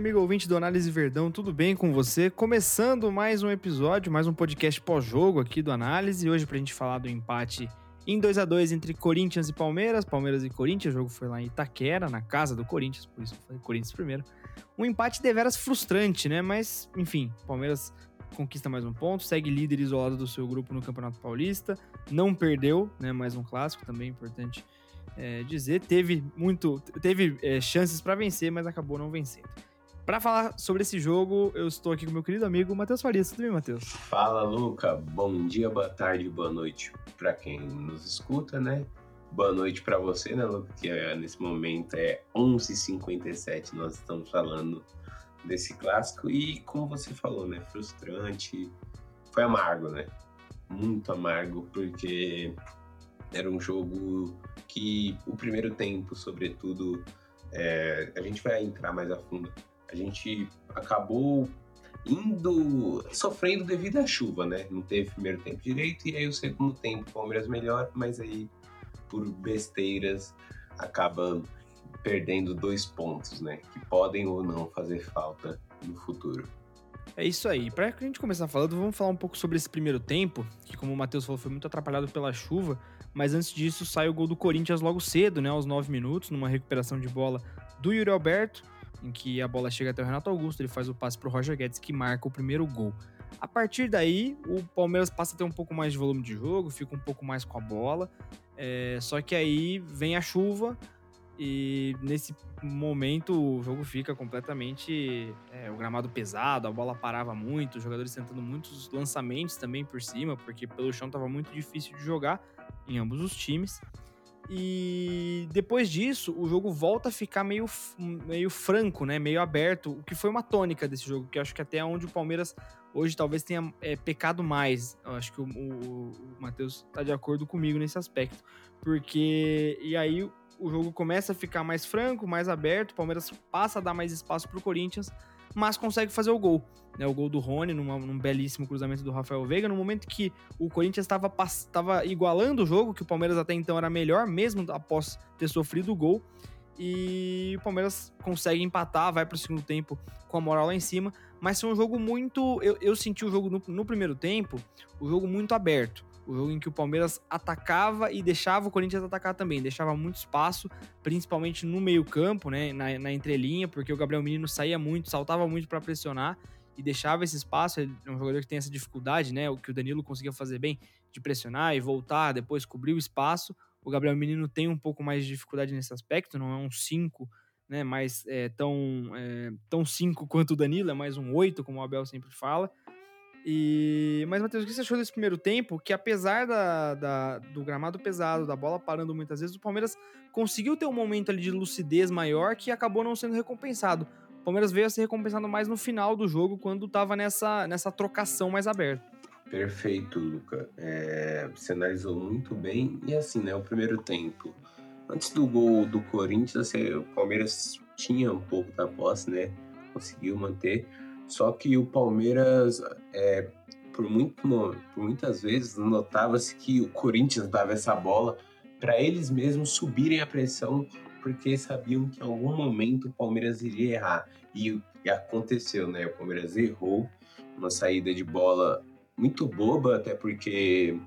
amigo ouvinte do Análise Verdão, tudo bem com você? Começando mais um episódio, mais um podcast pós-jogo aqui do Análise. Hoje pra gente falar do empate em 2 a 2 entre Corinthians e Palmeiras, Palmeiras e Corinthians. O jogo foi lá em Itaquera, na casa do Corinthians, por isso foi Corinthians primeiro. Um empate deveras frustrante, né? Mas, enfim, Palmeiras conquista mais um ponto, segue líder isolado do seu grupo no Campeonato Paulista, não perdeu, né? Mais um clássico também importante é, dizer. Teve muito, teve é, chances para vencer, mas acabou não vencendo. Para falar sobre esse jogo, eu estou aqui com meu querido amigo Matheus Farias. Tudo bem, Matheus? Fala, Luca. Bom dia, boa tarde, boa noite para quem nos escuta, né? Boa noite para você, né, Luca? Que é, nesse momento é 11h57, nós estamos falando desse clássico. E como você falou, né? Frustrante. Foi amargo, né? Muito amargo, porque era um jogo que o primeiro tempo, sobretudo, é, a gente vai entrar mais a fundo. A gente acabou indo sofrendo devido à chuva, né? Não teve primeiro tempo direito e aí o segundo tempo o Palmeiras melhor, mas aí por besteiras acaba perdendo dois pontos, né? Que podem ou não fazer falta no futuro. É isso aí. Para a gente começar falando, vamos falar um pouco sobre esse primeiro tempo, que como o Matheus falou, foi muito atrapalhado pela chuva, mas antes disso sai o gol do Corinthians logo cedo, né, aos 9 minutos, numa recuperação de bola do Yuri Alberto, em que a bola chega até o Renato Augusto, ele faz o passe para o Roger Guedes, que marca o primeiro gol. A partir daí, o Palmeiras passa a ter um pouco mais de volume de jogo, fica um pouco mais com a bola, é, só que aí vem a chuva, e nesse momento o jogo fica completamente. É, o gramado pesado, a bola parava muito, os jogadores tentando muitos lançamentos também por cima, porque pelo chão estava muito difícil de jogar em ambos os times. E depois disso, o jogo volta a ficar meio, meio franco, né? Meio aberto, o que foi uma tônica desse jogo, que acho que até onde o Palmeiras hoje talvez tenha é, pecado mais. Eu acho que o, o, o Matheus está de acordo comigo nesse aspecto. Porque. E aí o jogo começa a ficar mais franco, mais aberto, o Palmeiras passa a dar mais espaço para o Corinthians, mas consegue fazer o gol. Né, o gol do Rony, numa, num belíssimo cruzamento do Rafael Veiga, no momento que o Corinthians estava igualando o jogo, que o Palmeiras até então era melhor, mesmo após ter sofrido o gol. E o Palmeiras consegue empatar, vai para o segundo tempo com a moral lá em cima. Mas foi um jogo muito. Eu, eu senti o jogo no, no primeiro tempo, o jogo muito aberto. O jogo em que o Palmeiras atacava e deixava o Corinthians atacar também, deixava muito espaço, principalmente no meio-campo, né, na, na entrelinha, porque o Gabriel Menino saía muito, saltava muito para pressionar e deixava esse espaço. Ele é um jogador que tem essa dificuldade, né, o que o Danilo conseguia fazer bem, de pressionar e voltar, depois cobrir o espaço. O Gabriel Menino tem um pouco mais de dificuldade nesse aspecto, não é um 5, né, mais é, tão 5 é, tão cinco quanto o Danilo, é mais um 8, como o Abel sempre fala. E... Mas, Matheus, o que você achou desse primeiro tempo? Que apesar da, da, do gramado pesado, da bola parando muitas vezes, o Palmeiras conseguiu ter um momento ali de lucidez maior que acabou não sendo recompensado. O Palmeiras veio a ser recompensado mais no final do jogo, quando estava nessa, nessa trocação mais aberta. Perfeito, Luca. É, você analisou muito bem. E assim, né? O primeiro tempo. Antes do gol do Corinthians, assim, o Palmeiras tinha um pouco da posse, né? Conseguiu manter. Só que o Palmeiras, é, por, muito, por muitas vezes, notava-se que o Corinthians dava essa bola para eles mesmos subirem a pressão, porque sabiam que em algum momento o Palmeiras iria errar. E, e aconteceu, né? O Palmeiras errou uma saída de bola muito boba, até porque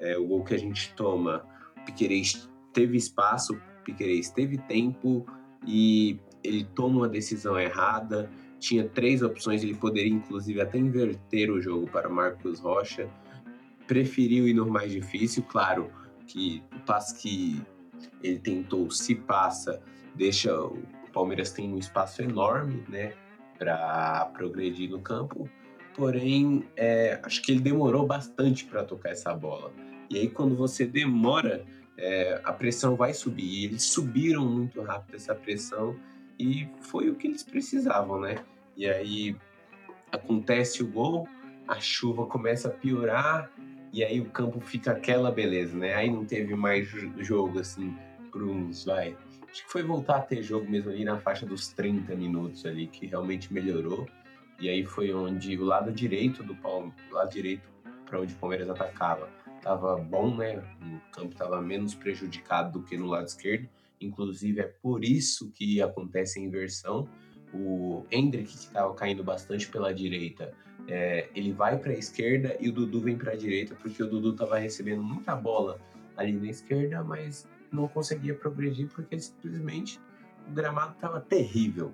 é, o gol que a gente toma, o Piquerez teve espaço, o Piquerez teve tempo e ele toma uma decisão errada tinha três opções, ele poderia inclusive até inverter o jogo para Marcos Rocha. Preferiu ir no mais difícil, claro que o passe que ele tentou se passa, deixa o Palmeiras tem um espaço enorme, né, para progredir no campo. Porém, é, acho que ele demorou bastante para tocar essa bola. E aí, quando você demora, é, a pressão vai subir. E eles subiram muito rápido essa pressão e foi o que eles precisavam, né? E aí acontece o gol, a chuva começa a piorar e aí o campo fica aquela beleza, né? Aí não teve mais jogo assim por uns, vai. Acho que foi voltar a ter jogo mesmo ali na faixa dos 30 minutos ali que realmente melhorou. E aí foi onde o lado direito do Palmeiras, lado direito para onde o Palmeiras atacava, tava bom, né? O campo tava menos prejudicado do que no lado esquerdo. Inclusive é por isso que acontece a inversão, o Hendrick, que estava caindo bastante pela direita, é, ele vai para a esquerda e o Dudu vem para a direita, porque o Dudu estava recebendo muita bola ali na esquerda, mas não conseguia progredir porque simplesmente o gramado estava terrível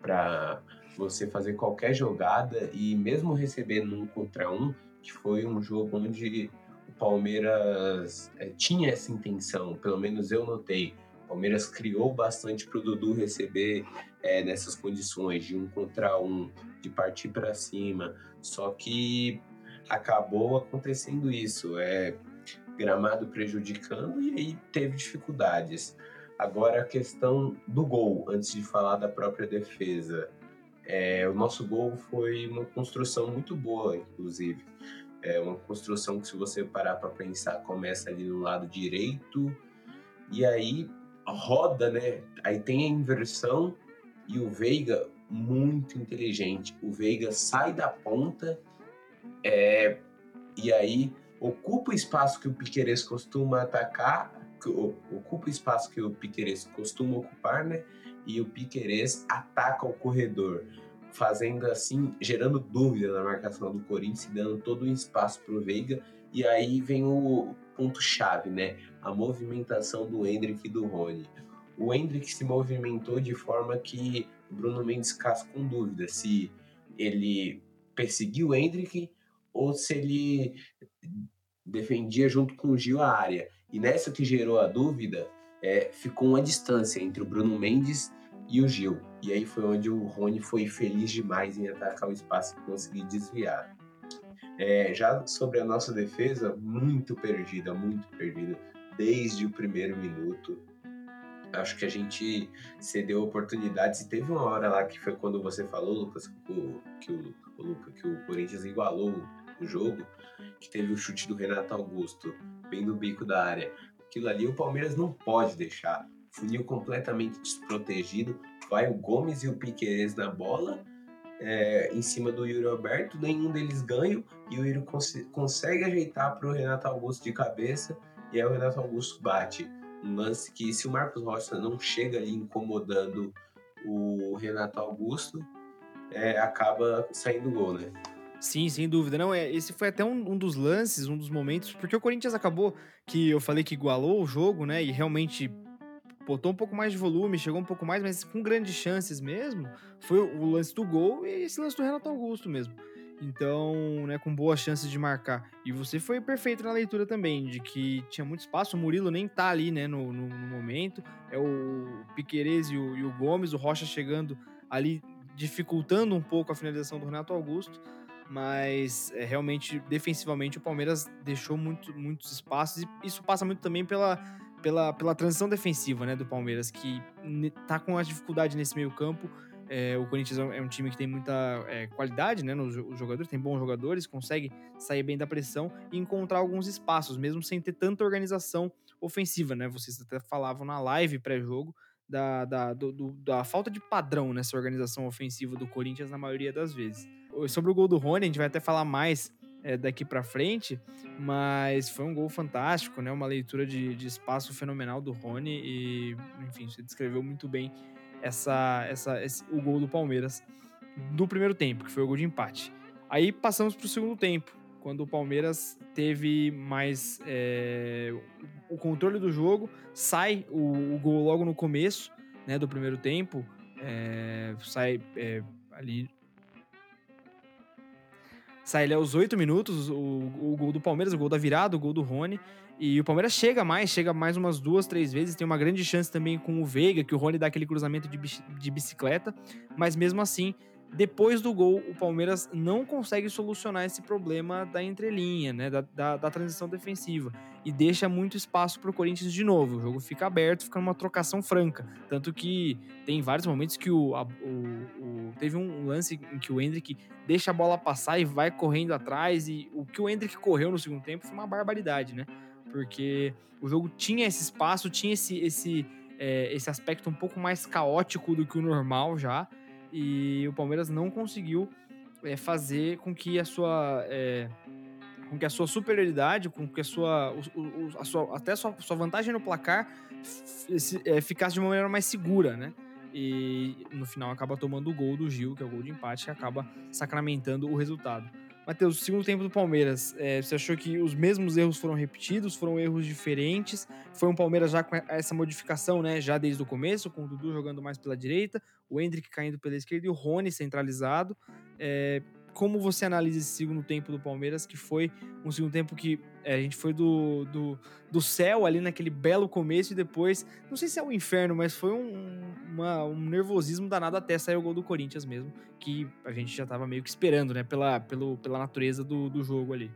para você fazer qualquer jogada e mesmo recebendo um contra um, que foi um jogo onde o Palmeiras é, tinha essa intenção, pelo menos eu notei. O Palmeiras criou bastante para o Dudu receber é, nessas condições de um contra um, de partir para cima. Só que acabou acontecendo isso, é gramado prejudicando e aí teve dificuldades. Agora a questão do gol, antes de falar da própria defesa. É, o nosso gol foi uma construção muito boa, inclusive. É uma construção que, se você parar para pensar, começa ali no lado direito e aí roda, né? Aí tem a inversão e o Veiga, muito inteligente. O Veiga sai da ponta é, e aí ocupa o espaço que o Piqueires costuma atacar, ocupa o espaço que o Piqueires costuma ocupar, né? E o Piqueires ataca o corredor, fazendo assim, gerando dúvida na marcação do Corinthians, dando todo o espaço para o Veiga. E aí vem o ponto-chave, né? A movimentação do Hendrick e do Rony. O Hendrick se movimentou de forma que o Bruno Mendes ficasse com dúvida se ele perseguiu o Hendrick ou se ele defendia junto com o Gil a área. E nessa que gerou a dúvida, é, ficou uma distância entre o Bruno Mendes e o Gil. E aí foi onde o Rony foi feliz demais em atacar o espaço e conseguir desviar. É, já sobre a nossa defesa, muito perdida, muito perdida, desde o primeiro minuto acho que a gente cedeu oportunidades e teve uma hora lá que foi quando você falou, Lucas, que o, que o, que o Corinthians igualou o jogo, que teve o chute do Renato Augusto, bem no bico da área. Aquilo ali o Palmeiras não pode deixar. Funil completamente desprotegido. Vai o Gomes e o Piqueires na bola. É, em cima do Yuri Alberto, nenhum deles ganha e o Yuri cons consegue ajeitar para o Renato Augusto de cabeça e aí o Renato Augusto bate um lance que se o Marcos Rocha não chega ali incomodando o Renato Augusto, é, acaba saindo gol, né? Sim, sem dúvida. Não, é, esse foi até um, um, dos lances, um dos momentos, porque o Corinthians acabou que eu falei que igualou o jogo, né? E realmente botou um pouco mais de volume, chegou um pouco mais, mas com grandes chances mesmo. Foi o lance do gol e esse lance do Renato Augusto mesmo. Então, né, com boas chances de marcar. E você foi perfeito na leitura também, de que tinha muito espaço. O Murilo nem tá ali, né, no, no, no momento. É o Piquerez e o, e o, Gomes, o Rocha chegando ali, dificultando um pouco a finalização do Renato Augusto. Mas é, realmente, defensivamente, o Palmeiras deixou muito, muitos espaços. E isso passa muito também pela, pela, pela transição defensiva né, do Palmeiras, que tá com a dificuldade nesse meio campo é, o Corinthians é um time que tem muita é, qualidade né, nos jogadores, tem bons jogadores, consegue sair bem da pressão e encontrar alguns espaços, mesmo sem ter tanta organização ofensiva. Né? Vocês até falavam na live pré-jogo da, da, da falta de padrão nessa organização ofensiva do Corinthians na maioria das vezes. Sobre o gol do Rony, a gente vai até falar mais é, daqui para frente, mas foi um gol fantástico, né? Uma leitura de, de espaço fenomenal do Rony e, enfim, você descreveu muito bem essa, essa, esse, o gol do Palmeiras do primeiro tempo, que foi o gol de empate. Aí passamos para o segundo tempo, quando o Palmeiras teve mais é, o controle do jogo, sai o, o, gol logo no começo né, do primeiro tempo, é, sai é, ali sai ali aos oito minutos o, o, gol do Palmeiras, o gol da virada, o gol do Rony. E o Palmeiras chega mais, chega mais umas duas, três vezes. Tem uma grande chance também com o Veiga, que o Rony dá aquele cruzamento de, de bicicleta. Mas mesmo assim, depois do gol, o Palmeiras não consegue solucionar esse problema da entrelinha, né? Da, da, da transição defensiva. E deixa muito espaço para o Corinthians de novo. O jogo fica aberto, fica numa trocação franca. Tanto que tem vários momentos que o, a, o, o, teve um lance em que o Hendrick deixa a bola passar e vai correndo atrás. E o que o Hendrick correu no segundo tempo foi uma barbaridade, né? porque o jogo tinha esse espaço, tinha esse, esse, é, esse aspecto um pouco mais caótico do que o normal já, e o Palmeiras não conseguiu é, fazer com que a sua. É, com que a sua superioridade, com que a sua, o, a sua até a sua, sua vantagem no placar é, ficasse de uma maneira mais segura, né? e no final acaba tomando o gol do Gil, que é o gol de empate, que acaba sacramentando o resultado. Matheus, o segundo tempo do Palmeiras, é, você achou que os mesmos erros foram repetidos, foram erros diferentes? Foi um Palmeiras já com essa modificação, né? Já desde o começo, com o Dudu jogando mais pela direita, o Hendrick caindo pela esquerda e o Rony centralizado. É, como você analisa esse segundo tempo do Palmeiras, que foi um segundo tempo que é, a gente foi do, do, do, céu ali naquele belo começo e depois, não sei se é o um inferno, mas foi um, uma, um nervosismo danado até sair o gol do Corinthians mesmo, que a gente já tava meio que esperando, né, pela, pelo, pela natureza do, do jogo ali.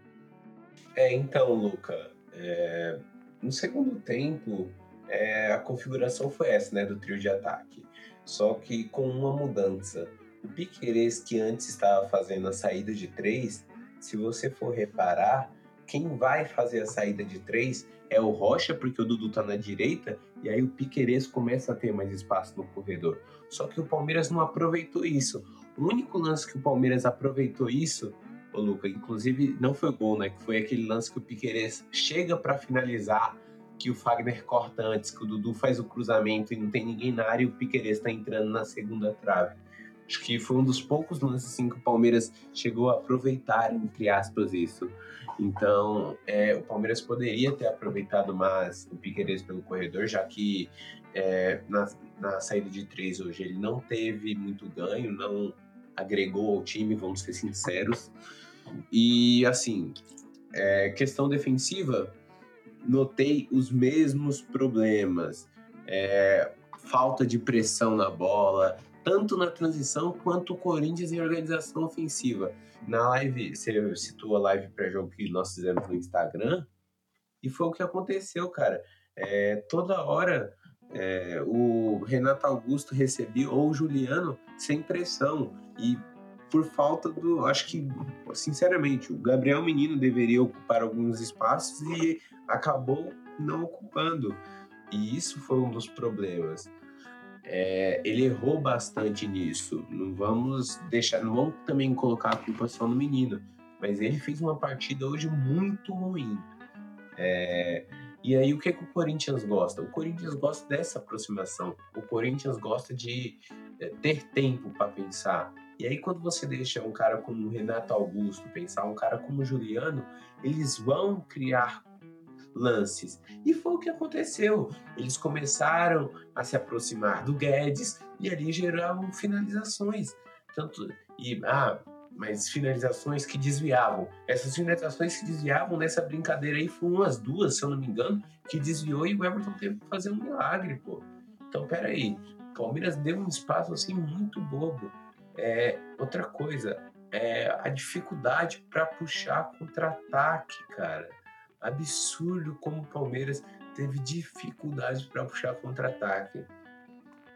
É, então, Luca, é, no segundo tempo, é, a configuração foi essa, né, do trio de ataque, só que com uma mudança o Piqueires, que antes estava fazendo a saída de três, se você for reparar, quem vai fazer a saída de três é o Rocha, porque o Dudu tá na direita, e aí o Piqueires começa a ter mais espaço no corredor. Só que o Palmeiras não aproveitou isso. O único lance que o Palmeiras aproveitou isso, ô Luca, inclusive não foi gol, né? Que foi aquele lance que o Piqueires chega para finalizar, que o Fagner corta antes, que o Dudu faz o cruzamento e não tem ninguém na área e o Piqueires tá entrando na segunda trave. Acho que foi um dos poucos lances assim, que o Palmeiras chegou a aproveitar, entre aspas, isso. Então, é, o Palmeiras poderia ter aproveitado mais o Piqueires pelo corredor, já que é, na, na saída de três hoje ele não teve muito ganho, não agregou ao time, vamos ser sinceros. E, assim, é, questão defensiva, notei os mesmos problemas. É, falta de pressão na bola, tanto na transição quanto o Corinthians em organização ofensiva. Na live, você citou a live pré-jogo que nós fizemos no Instagram, e foi o que aconteceu, cara. É, toda hora é, o Renato Augusto recebia, ou o Juliano, sem pressão. E por falta do. Acho que, sinceramente, o Gabriel Menino deveria ocupar alguns espaços e acabou não ocupando. E isso foi um dos problemas. É, ele errou bastante nisso. Não vamos deixar, não vamos também colocar a culpa só no menino, mas ele fez uma partida hoje muito ruim. É, e aí o que, que o Corinthians gosta? O Corinthians gosta dessa aproximação. O Corinthians gosta de é, ter tempo para pensar. E aí quando você deixa um cara como o Renato Augusto pensar, um cara como o Juliano, eles vão criar lances. E foi o que aconteceu. Eles começaram a se aproximar do Guedes e ali geravam finalizações. Tanto e ah, mas finalizações que desviavam. Essas finalizações que desviavam nessa brincadeira aí foram umas duas, se eu não me engano, que desviou e o Everton teve que fazer um milagre, pô. Então, peraí. Palmeiras deu um espaço assim muito bobo. É, outra coisa, é a dificuldade para puxar contra-ataque, cara absurdo como o Palmeiras teve dificuldades para puxar contra-ataque.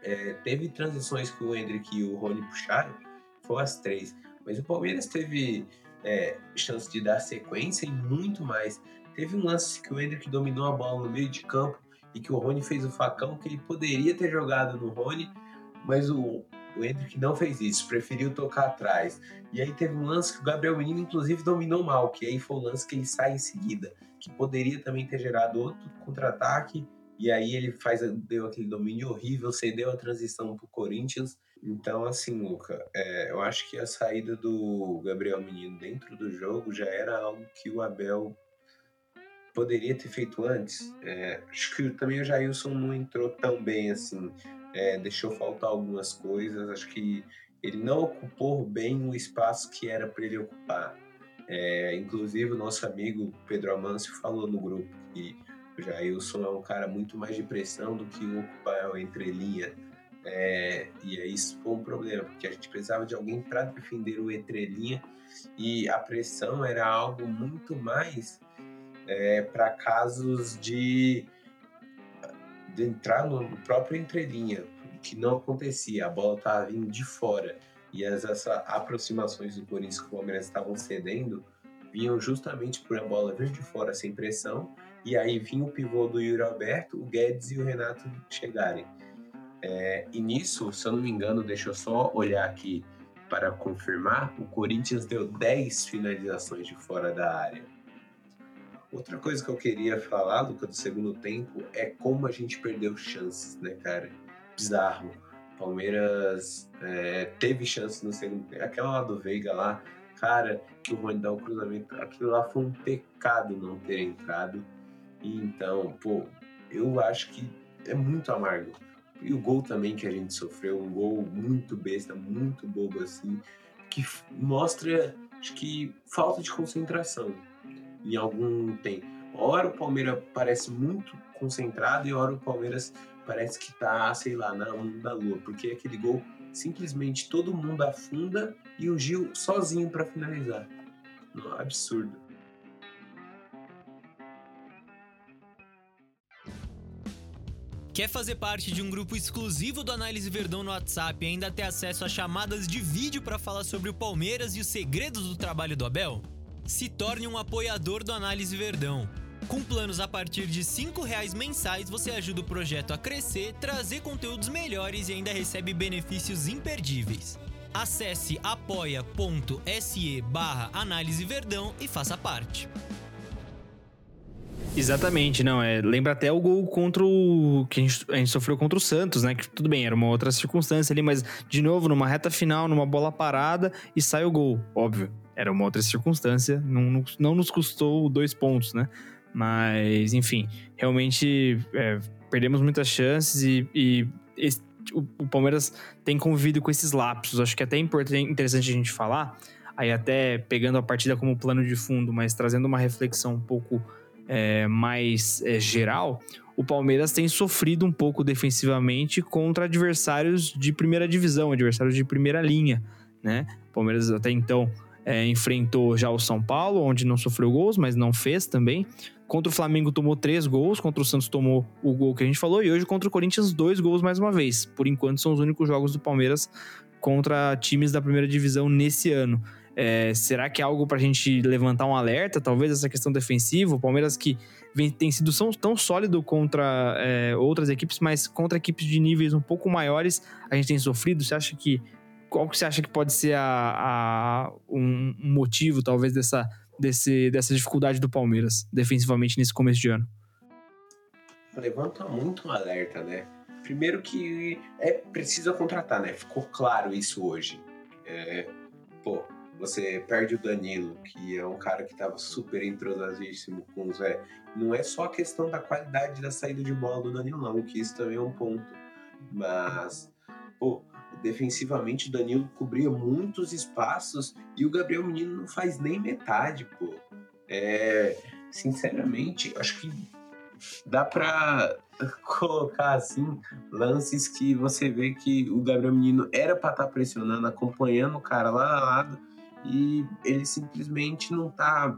É, teve transições que o Hendrick e o Rony puxaram, foram as três. Mas o Palmeiras teve é, chance de dar sequência e muito mais. Teve um lance que o Hendrick dominou a bola no meio de campo e que o Rony fez o facão, que ele poderia ter jogado no Rony, mas o, o Hendrick não fez isso, preferiu tocar atrás. E aí teve um lance que o Gabriel Menino, inclusive, dominou mal, que aí foi o lance que ele sai em seguida, que poderia também ter gerado outro contra-ataque. E aí ele faz, deu aquele domínio horrível, cedeu a transição pro Corinthians. Então, assim, Luca, é, eu acho que a saída do Gabriel Menino dentro do jogo já era algo que o Abel poderia ter feito antes. É, acho que também o Jailson não entrou tão bem assim é, deixou faltar algumas coisas. Acho que ele não ocupou bem o espaço que era para ele ocupar. É, inclusive, o nosso amigo Pedro Amâncio falou no grupo que o Jailson é um cara muito mais de pressão do que ocupar o entrelinha. É, e aí isso foi um problema, porque a gente precisava de alguém para defender o entrelinha e a pressão era algo muito mais é, para casos de de entrar no próprio entrelinha, que não acontecia, a bola estava vindo de fora. E as essa aproximações do Corinthians que o Palmeiras estavam cedendo vinham justamente por a bola vir de fora sem pressão, e aí vinha o pivô do Yuri Alberto, o Guedes e o Renato chegarem. É, e nisso, se eu não me engano, deixa eu só olhar aqui para confirmar, o Corinthians deu 10 finalizações de fora da área. Outra coisa que eu queria falar, Luca, do segundo tempo, é como a gente perdeu chances, né, cara? Bizarro. Palmeiras é, teve chance no segundo tempo. Aquela lá do Veiga lá, cara, que o Rony dá o cruzamento, aquilo lá foi um pecado não ter entrado. E então, pô, eu acho que é muito amargo. E o gol também que a gente sofreu, um gol muito besta, muito bobo assim, que mostra, acho que, falta de concentração em algum tempo. Hora o Palmeiras parece muito concentrado e hora o Palmeiras parece que tá, sei lá, na da lua, porque aquele gol simplesmente todo mundo afunda e o Gil sozinho para finalizar. absurdo. Quer fazer parte de um grupo exclusivo do Análise Verdão no WhatsApp e ainda ter acesso a chamadas de vídeo para falar sobre o Palmeiras e os segredos do trabalho do Abel? Se torne um apoiador do Análise Verdão. Com planos a partir de R$ reais mensais, você ajuda o projeto a crescer, trazer conteúdos melhores e ainda recebe benefícios imperdíveis. Acesse apoia.se barra Análise Verdão e faça parte. Exatamente, não. É, lembra até o gol contra o. que a gente, a gente, sofreu contra o Santos, né? Que tudo bem, era uma outra circunstância ali, mas de novo, numa reta final, numa bola parada e sai o gol. Óbvio, era uma outra circunstância, não, não nos custou dois pontos, né? Mas, enfim, realmente é, perdemos muitas chances e, e esse, o, o, Palmeiras tem convivido com esses lapsos. Acho que é até interessante a gente falar, aí até pegando a partida como plano de fundo, mas trazendo uma reflexão um pouco é, mais é, geral, o Palmeiras tem sofrido um pouco defensivamente contra adversários de primeira divisão, adversários de primeira linha, né? O Palmeiras até então é, enfrentou já o São Paulo, onde não sofreu gols, mas não fez também. Contra o Flamengo tomou três gols, contra o Santos tomou o gol que a gente falou, e hoje contra o Corinthians, dois gols mais uma vez. Por enquanto, são os únicos jogos do Palmeiras contra times da primeira divisão nesse ano. É, será que é algo para a gente levantar um alerta? Talvez essa questão defensiva. O Palmeiras que vem, tem sido tão, tão sólido contra é, outras equipes, mas contra equipes de níveis um pouco maiores, a gente tem sofrido. Você acha que. Qual que você acha que pode ser a, a um motivo, talvez, dessa, desse, dessa dificuldade do Palmeiras defensivamente nesse começo de ano? Levanta muito um alerta, né? Primeiro que é preciso contratar, né? Ficou claro isso hoje. É, pô, você perde o Danilo, que é um cara que estava super entrosadíssimo com o Zé. Não é só a questão da qualidade da saída de bola do Danilo, não, que isso também é um ponto. Mas, pô, defensivamente o Danilo cobria muitos espaços e o Gabriel Menino não faz nem metade, pô. É, sinceramente, acho que dá para colocar assim lances que você vê que o Gabriel Menino era para estar tá pressionando, acompanhando o cara lá na lado e ele simplesmente não tá.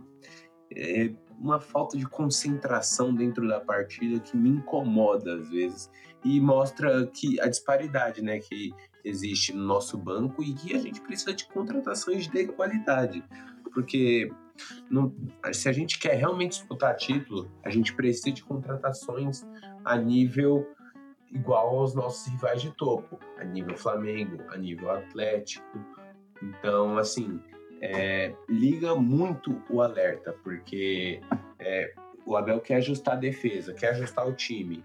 É, uma falta de concentração dentro da partida que me incomoda às vezes e mostra que a disparidade né, que existe no nosso banco e que a gente precisa de contratações de qualidade. Porque não, se a gente quer realmente disputar título, a gente precisa de contratações a nível igual aos nossos rivais de topo, a nível Flamengo, a nível Atlético. Então, assim, é, liga muito o alerta, porque é, o Abel quer ajustar a defesa, quer ajustar o time.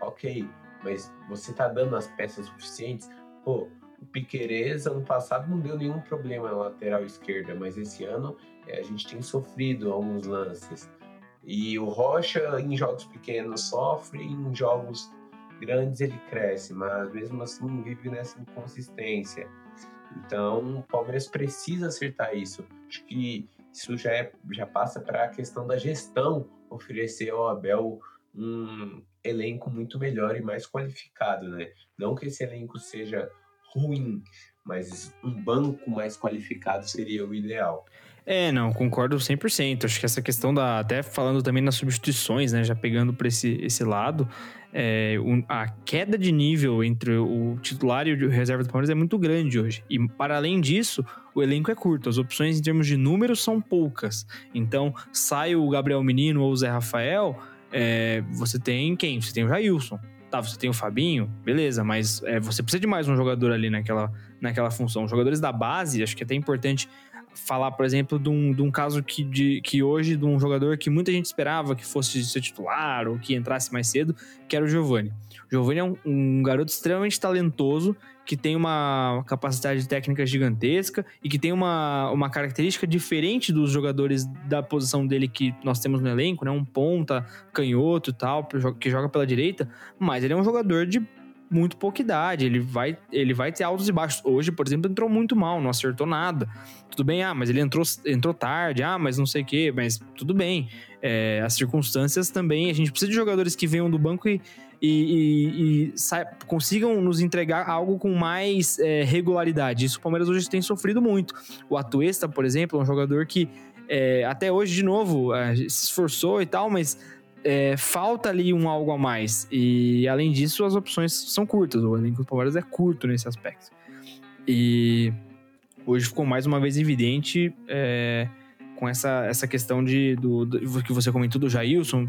Ok, mas você tá dando as peças suficientes? Pô, o Piquerez ano passado não deu nenhum problema na lateral esquerda, mas esse ano é, a gente tem sofrido alguns lances. E o Rocha, em jogos pequenos, sofre, em jogos grandes ele cresce, mas mesmo assim vive nessa inconsistência. Então, o Palmeiras precisa acertar isso. Acho que isso já, é, já passa para a questão da gestão oferecer ao Abel um elenco muito melhor e mais qualificado, né? Não que esse elenco seja ruim, mas um banco mais qualificado seria o ideal. É, não, concordo 100%. Acho que essa questão da. Até falando também nas substituições, né? Já pegando para esse, esse lado, é, um, a queda de nível entre o titular e o reserva do Palmeiras é muito grande hoje. E para além disso, o elenco é curto. As opções em termos de números são poucas. Então, sai o Gabriel Menino ou o Zé Rafael, é, você tem quem? Você tem o Jailson. Tá, você tem o Fabinho, beleza, mas é, você precisa de mais um jogador ali naquela, naquela função. Os jogadores da base, acho que é até importante falar, por exemplo, de um, de um caso que, de, que hoje, de um jogador que muita gente esperava que fosse ser titular ou que entrasse mais cedo, que era o Giovani. O Giovani é um, um garoto extremamente talentoso, que tem uma capacidade técnica gigantesca e que tem uma, uma característica diferente dos jogadores da posição dele que nós temos no elenco, né? Um ponta, canhoto e tal, que joga pela direita, mas ele é um jogador de muito pouca idade, ele vai, ele vai ter altos e baixos. Hoje, por exemplo, entrou muito mal, não acertou nada. Tudo bem, ah, mas ele entrou, entrou tarde, ah, mas não sei o quê, mas tudo bem. É, as circunstâncias também, a gente precisa de jogadores que venham do banco e, e, e, e sa- consigam nos entregar algo com mais é, regularidade. Isso o Palmeiras hoje tem sofrido muito. O Atuesta, por exemplo, é um jogador que é, até hoje, de novo, é, se esforçou e tal, mas é, falta ali um algo a mais. E além disso, as opções são curtas. O elenco do Palmeiras é curto nesse aspecto. E hoje ficou mais uma vez evidente é, com essa, essa questão de, do, do, que você comentou do Jailson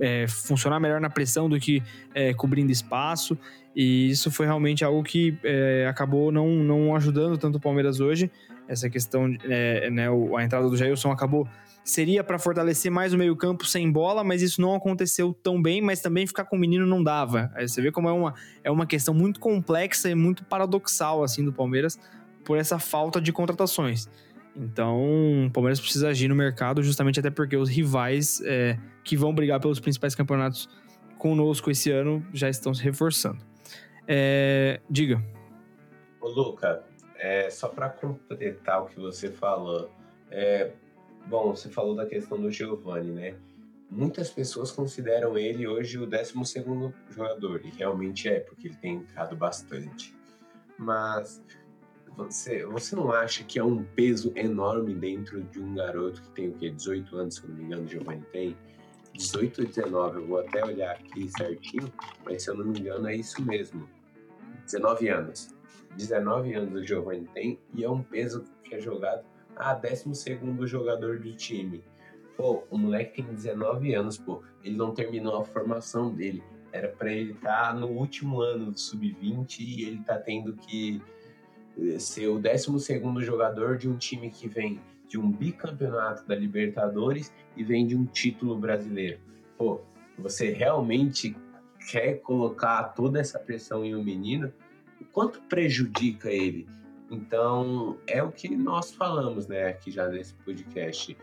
é, funcionar melhor na pressão do que é, cobrindo espaço. E isso foi realmente algo que é, acabou não, não ajudando tanto o Palmeiras hoje. Essa questão, é, né, a entrada do Jailson acabou seria para fortalecer mais o meio-campo sem bola, mas isso não aconteceu tão bem, mas também ficar com o menino não dava. Aí você vê como é uma, é uma questão muito complexa e muito paradoxal assim do Palmeiras por essa falta de contratações. Então, o Palmeiras precisa agir no mercado, justamente até porque os rivais é, que vão brigar pelos principais campeonatos conosco esse ano já estão se reforçando. É, diga. Ô, Luca, é, só para completar o que você falou, é, Bom, você falou da questão do Giovani, né? Muitas pessoas consideram ele hoje o 12 jogador, e realmente é, porque ele tem entrado bastante. Mas você, você não acha que é um peso enorme dentro de um garoto que tem o quê? 18 anos, se eu não me engano, o Giovani tem? 18 ou 19, eu vou até olhar aqui certinho, mas se eu não me engano é isso mesmo. 19 anos. 19 anos o Giovani tem e é um peso que é jogado ah, 12 jogador do time. Pô, o moleque tem 19 anos, pô. Ele não terminou a formação dele. Era para ele estar tá no último ano do sub-20 e ele tá tendo que ser o 12 jogador de um time que vem de um bicampeonato da Libertadores e vem de um título brasileiro. Pô, você realmente quer colocar toda essa pressão em um menino? O quanto prejudica ele? Então, é o que nós falamos, né, aqui já nesse podcast.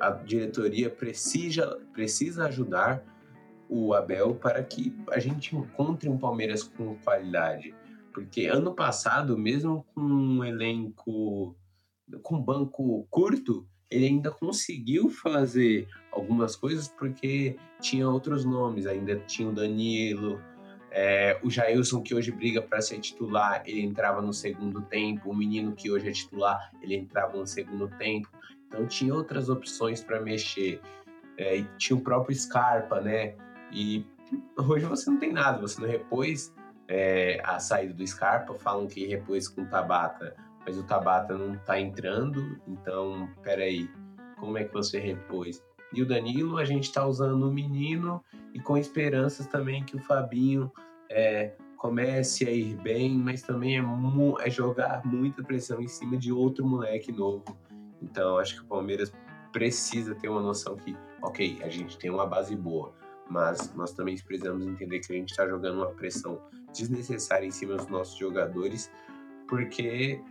A diretoria precisa, precisa ajudar o Abel para que a gente encontre um Palmeiras com qualidade. Porque ano passado, mesmo com um elenco com banco curto, ele ainda conseguiu fazer algumas coisas porque tinha outros nomes, ainda tinha o Danilo, é, o Jailson, que hoje briga para ser titular, ele entrava no segundo tempo. O menino, que hoje é titular, ele entrava no segundo tempo. Então tinha outras opções para mexer. É, tinha o próprio Scarpa, né? E hoje você não tem nada, você não repôs é, a saída do Scarpa. Falam que repôs com o Tabata, mas o Tabata não tá entrando. Então, peraí, como é que você repôs? E o Danilo, a gente está usando o menino e com esperanças também que o Fabinho é, comece a ir bem, mas também é, é, jogar muita pressão em cima de outro moleque novo. Então, acho que o Palmeiras precisa ter uma noção que, ok, a gente tem uma base boa, mas nós também precisamos entender que a gente está jogando uma pressão desnecessária em cima dos nossos jogadores, porque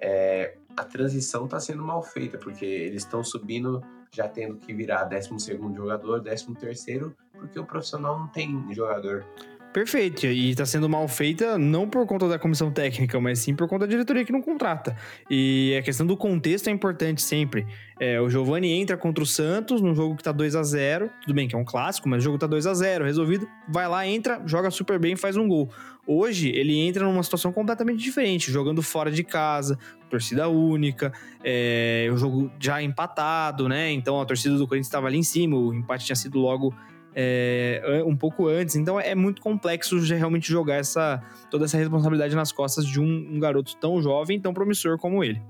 é, a transição está sendo mal feita, porque eles estão subindo já tendo que virar 12 jogador, 13, porque o profissional não tem jogador. Perfeito, e está sendo mal feita não por conta da comissão técnica, mas sim por conta da diretoria que não contrata. E a questão do contexto é importante sempre. É, o Giovani entra contra o Santos num jogo que tá 2 a 0 tudo bem que é um clássico, mas o jogo tá 2 a 0 resolvido, vai lá, entra, joga super bem faz um gol. Hoje ele entra numa situação completamente diferente, jogando fora de casa, torcida única, é, o jogo já empatado, né? Então a torcida do Corinthians estava ali em cima, o empate tinha sido logo é, um pouco antes. Então é muito complexo realmente jogar essa, toda essa responsabilidade nas costas de um, um garoto tão jovem, tão promissor como ele.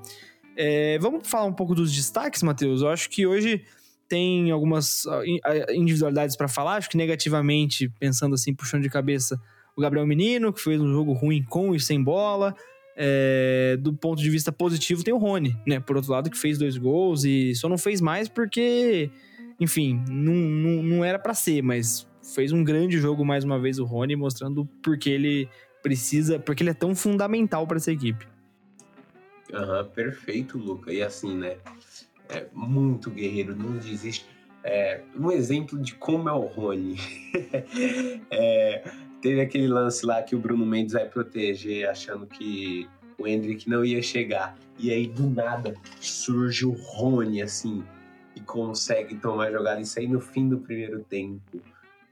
É, vamos falar um pouco dos destaques, Matheus? Eu acho que hoje tem algumas individualidades para falar. Acho que negativamente, pensando assim, puxando de cabeça, o Gabriel Menino, que fez um jogo ruim com e sem bola. é, do ponto de vista positivo, tem o Rony, né? Por outro lado, que fez dois gols e só não fez mais porque, enfim, não, não, não era para ser, mas fez um grande jogo mais uma vez o Rony, mostrando porque ele precisa, porque ele é tão fundamental para essa equipe. Aham, perfeito, Luca. E assim, né? É muito guerreiro, não desiste. É, um exemplo de como é o Rony. é, teve aquele lance lá que o Bruno Mendes vai proteger, achando que o Hendrick não ia chegar. E aí, do nada, surge o Rony, assim, e consegue tomar jogada. Isso aí no fim do primeiro tempo.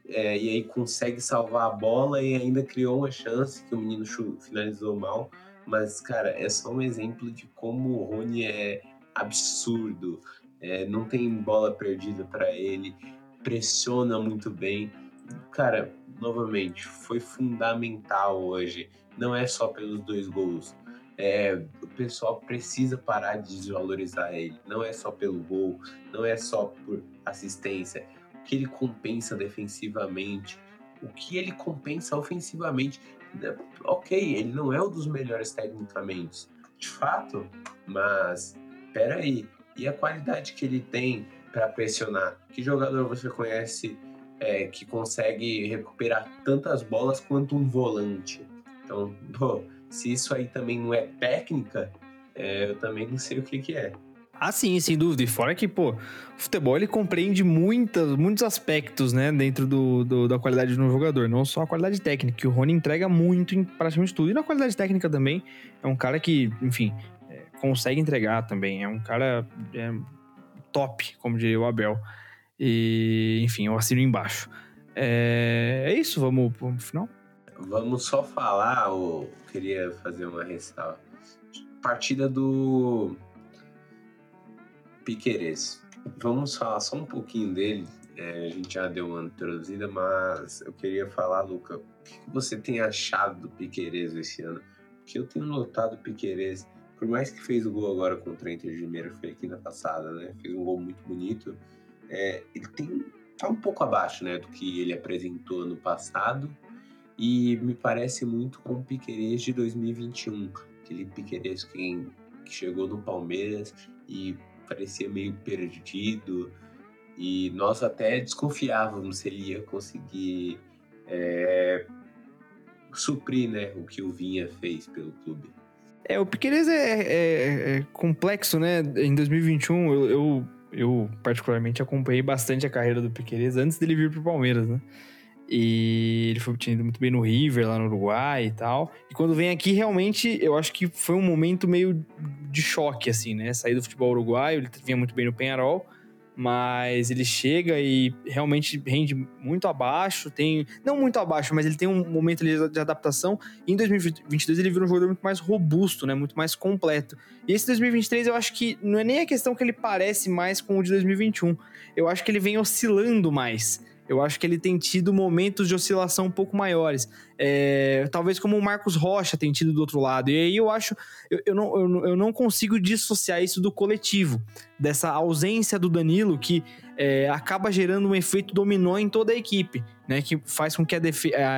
É, e aí consegue salvar a bola e ainda criou uma chance que o menino finalizou mal. Mas, cara, é só um exemplo de como o Rony é absurdo. É, não tem bola perdida para ele, pressiona muito bem. Cara, novamente, foi fundamental hoje. Não é só pelos dois gols. É, pessoal precisa parar de desvalorizar ele. Não é só pelo gol, não é só por assistência. O que ele compensa defensivamente, o que ele compensa ofensivamente. Né, ok, ele não é um dos melhores tecnicamente, de fato, mas peraí, e a qualidade que ele tem para pressionar? Que jogador você conhece é, que consegue recuperar tantas bolas quanto um volante? Então, pô, se isso aí também não é técnica, é, eu também não sei o que, que é. Ah, sim, sem dúvida. E fora que, pô, o futebol ele compreende muitas, muitos aspectos, né, dentro do, do, da qualidade de um jogador. Não só a qualidade técnica, que o Rony entrega muito em praticamente tudo. E na qualidade técnica também, é um cara que, enfim, é, consegue entregar também. É um cara é, top, como diria o Abel. E, enfim, eu assino embaixo. É, é isso, vamos, pro final? Vamos só falar, ou queria fazer uma ressalva. Partida do Piqueires. Vamos falar só um pouquinho dele. É, a gente já deu uma introduzida, mas eu queria falar, Luca, o que você tem achado do Piqueires esse ano? Porque eu tenho notado o Piqueires, por mais que fez o gol agora contra o Inter de Limeira, foi aqui na passada, né? Fez um gol muito bonito. É, ele tem tá um pouco abaixo, né, do que ele apresentou no passado e me parece muito com o Piquerez de 2021, aquele Piquerez que, que chegou no Palmeiras e parecia meio perdido e nós até desconfiávamos se ele ia conseguir é, suprir né, o que o Vinha fez pelo clube. É, o Piqueires é, é, é, complexo, né? Em 2021, eu, eu, eu, particularmente acompanhei bastante a carreira do Piqueires antes dele vir pro Palmeiras, né? E ele foi obtido muito bem no River, lá no Uruguai e tal. E quando vem aqui, realmente, eu acho que foi um momento meio de choque, assim, né? Sair do futebol uruguaio, ele vinha muito bem no Penharol, mas ele chega e realmente rende muito abaixo, tem... Não muito abaixo, mas ele tem um momento de adaptação. E em 2022 ele vira um jogador muito mais robusto, né? Muito mais completo. E esse 2023 eu acho que não é nem a questão que ele parece mais com o de 2021. Eu acho que ele vem oscilando mais eu acho que ele tem tido momentos de oscilação um pouco maiores. É, talvez como o Marcos Rocha tem tido do outro lado. E aí eu acho, eu, eu, não, eu, eu não consigo dissociar isso do coletivo, dessa ausência do Danilo que é, acaba gerando um efeito dominó em toda a equipe, né? Que faz com que a,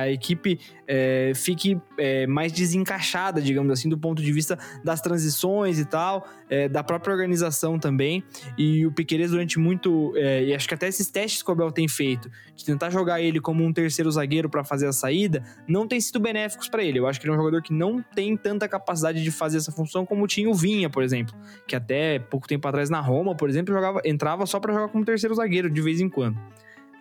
a equipe é, fique é, mais desencaixada, digamos assim, do ponto de vista das transições e tal, é, da própria organização também. E o Piqueires durante muito, é, e acho que até esses testes que o Abel tem feito, de tentar jogar ele como um terceiro zagueiro para fazer a saída, não tem sido benéficos para ele. Eu acho que ele é um jogador que não tem tanta capacidade de fazer essa função como tinha o Vinha, por exemplo, que até pouco tempo atrás na Roma, por exemplo, jogava, entrava só para jogar como terceiro terceiro zagueiro de vez em quando.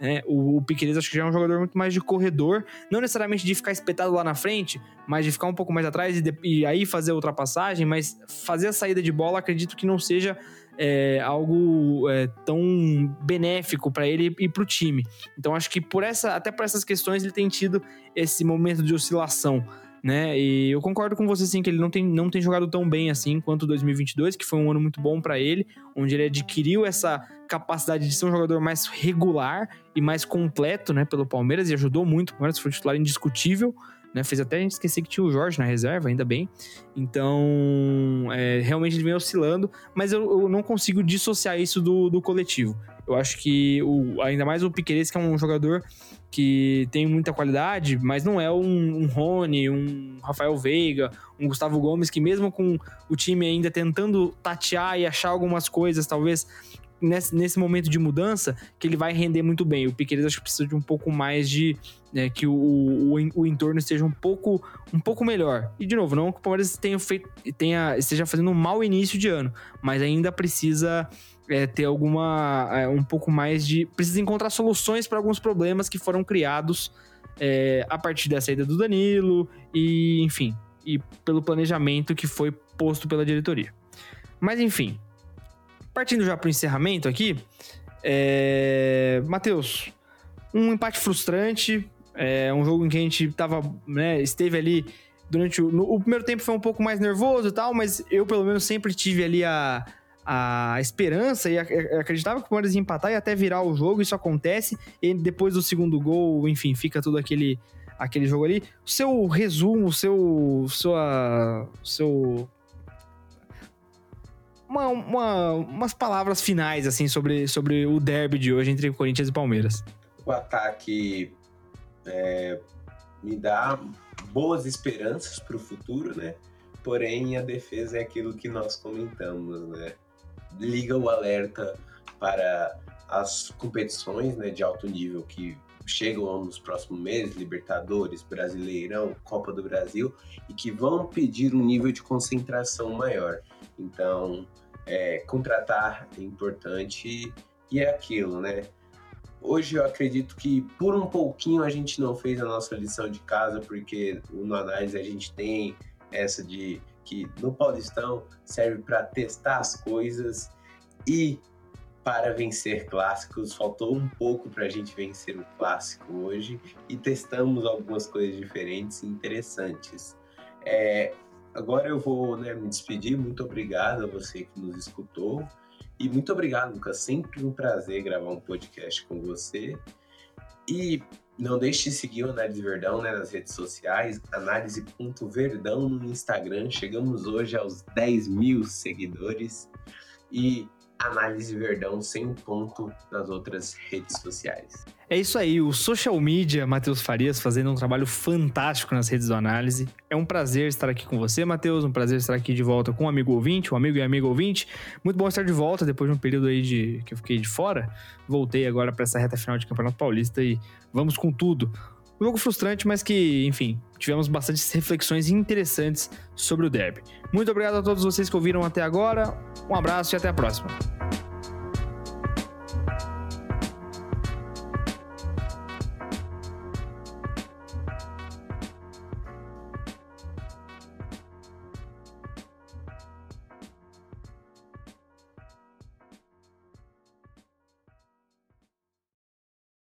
É, o, o acho que já é um jogador muito mais de corredor, não necessariamente de ficar espetado lá na frente, mas de ficar um pouco mais atrás e, de, e aí fazer a ultrapassagem, mas fazer a saída de bola acredito que não seja é, algo é, tão benéfico para ele e para o time. Então acho que por essa, até por essas questões ele tem tido esse momento de oscilação né? E eu concordo com você sim que ele não tem, não tem jogado tão bem assim quanto 2022, que foi um ano muito bom para ele, onde ele adquiriu essa capacidade de ser um jogador mais regular e mais completo, né, pelo Palmeiras e ajudou muito. O Palmeiras foi titular indiscutível né? Fez até esquecer que tinha o Jorge na reserva, ainda bem. Então, é, realmente ele vem oscilando, mas eu, eu, não consigo dissociar isso do, do coletivo. Eu acho que o, ainda mais o Piqueires, que é um jogador que tem muita qualidade, mas não é um, um Rony, um Rafael Veiga, um Gustavo Gomes, que mesmo com o time ainda tentando tatear e achar algumas coisas, talvez nesse, nesse momento de mudança, que ele vai render muito bem. O Piqueires acho que precisa de um pouco mais de. Né, que o, o, o, entorno esteja um pouco, um pouco melhor. E, de novo, não que o Palmeiras tenha feito, tenha, esteja fazendo um mau início de ano, mas ainda precisa é, ter alguma. É, um pouco mais de. Precisa encontrar soluções para alguns problemas que foram criados é, a partir da saída do Danilo e, enfim, e pelo planejamento que foi posto pela diretoria. Mas, enfim, partindo já para o encerramento aqui, é... Matheus, um empate frustrante, é um jogo em que a gente tava, né, esteve ali durante o, o primeiro tempo foi um pouco mais nervoso e tal, mas eu pelo menos sempre tive ali a, a esperança e acreditava que o Palmeiras ia empatar e até virar o jogo, isso acontece, e depois do segundo gol, enfim, fica tudo aquele, aquele jogo ali. O seu resumo, o seu, sua, seu... Uma, uma, umas palavras finais, assim, sobre, sobre o derby de hoje entre Corinthians e Palmeiras. O ataque é, me dá boas esperanças para o futuro, né? Porém, a defesa é aquilo que nós comentamos, né? liga o alerta para as competições né, de alto nível que chegam nos próximos meses, Libertadores, Brasileirão, Copa do Brasil, e que vão pedir um nível de concentração maior. Então, é, contratar é importante e é aquilo, né? Hoje eu acredito que por um pouquinho a gente não fez a nossa lição de casa, porque no análise a gente tem essa de que no Paulistão serve para testar as coisas e para vencer clássicos. Faltou um pouco para a gente vencer o clássico hoje e testamos algumas coisas diferentes e interessantes. É, agora eu vou né, me despedir. Muito obrigado a você que nos escutou. E muito obrigado, Lucas. Sempre um prazer gravar um podcast com você. E não deixe de seguir o Análise Verdão né, nas redes sociais, análise.verdão no Instagram. Chegamos hoje aos 10 mil seguidores. E Análise Verdão sem um ponto nas outras redes sociais. É isso aí, o social media Matheus Farias fazendo um trabalho fantástico nas redes do Análise. É um prazer estar aqui com você, Matheus, um prazer estar aqui de volta com um amigo ouvinte, um amigo e amigo ouvinte. Muito bom estar de volta depois de um período aí de que eu fiquei de fora. Voltei agora para essa reta final de Campeonato Paulista e vamos com tudo. Um jogo frustrante, mas que, enfim, tivemos bastante reflexões interessantes sobre o derby. Muito obrigado a todos vocês que ouviram até agora. Um abraço e até a próxima.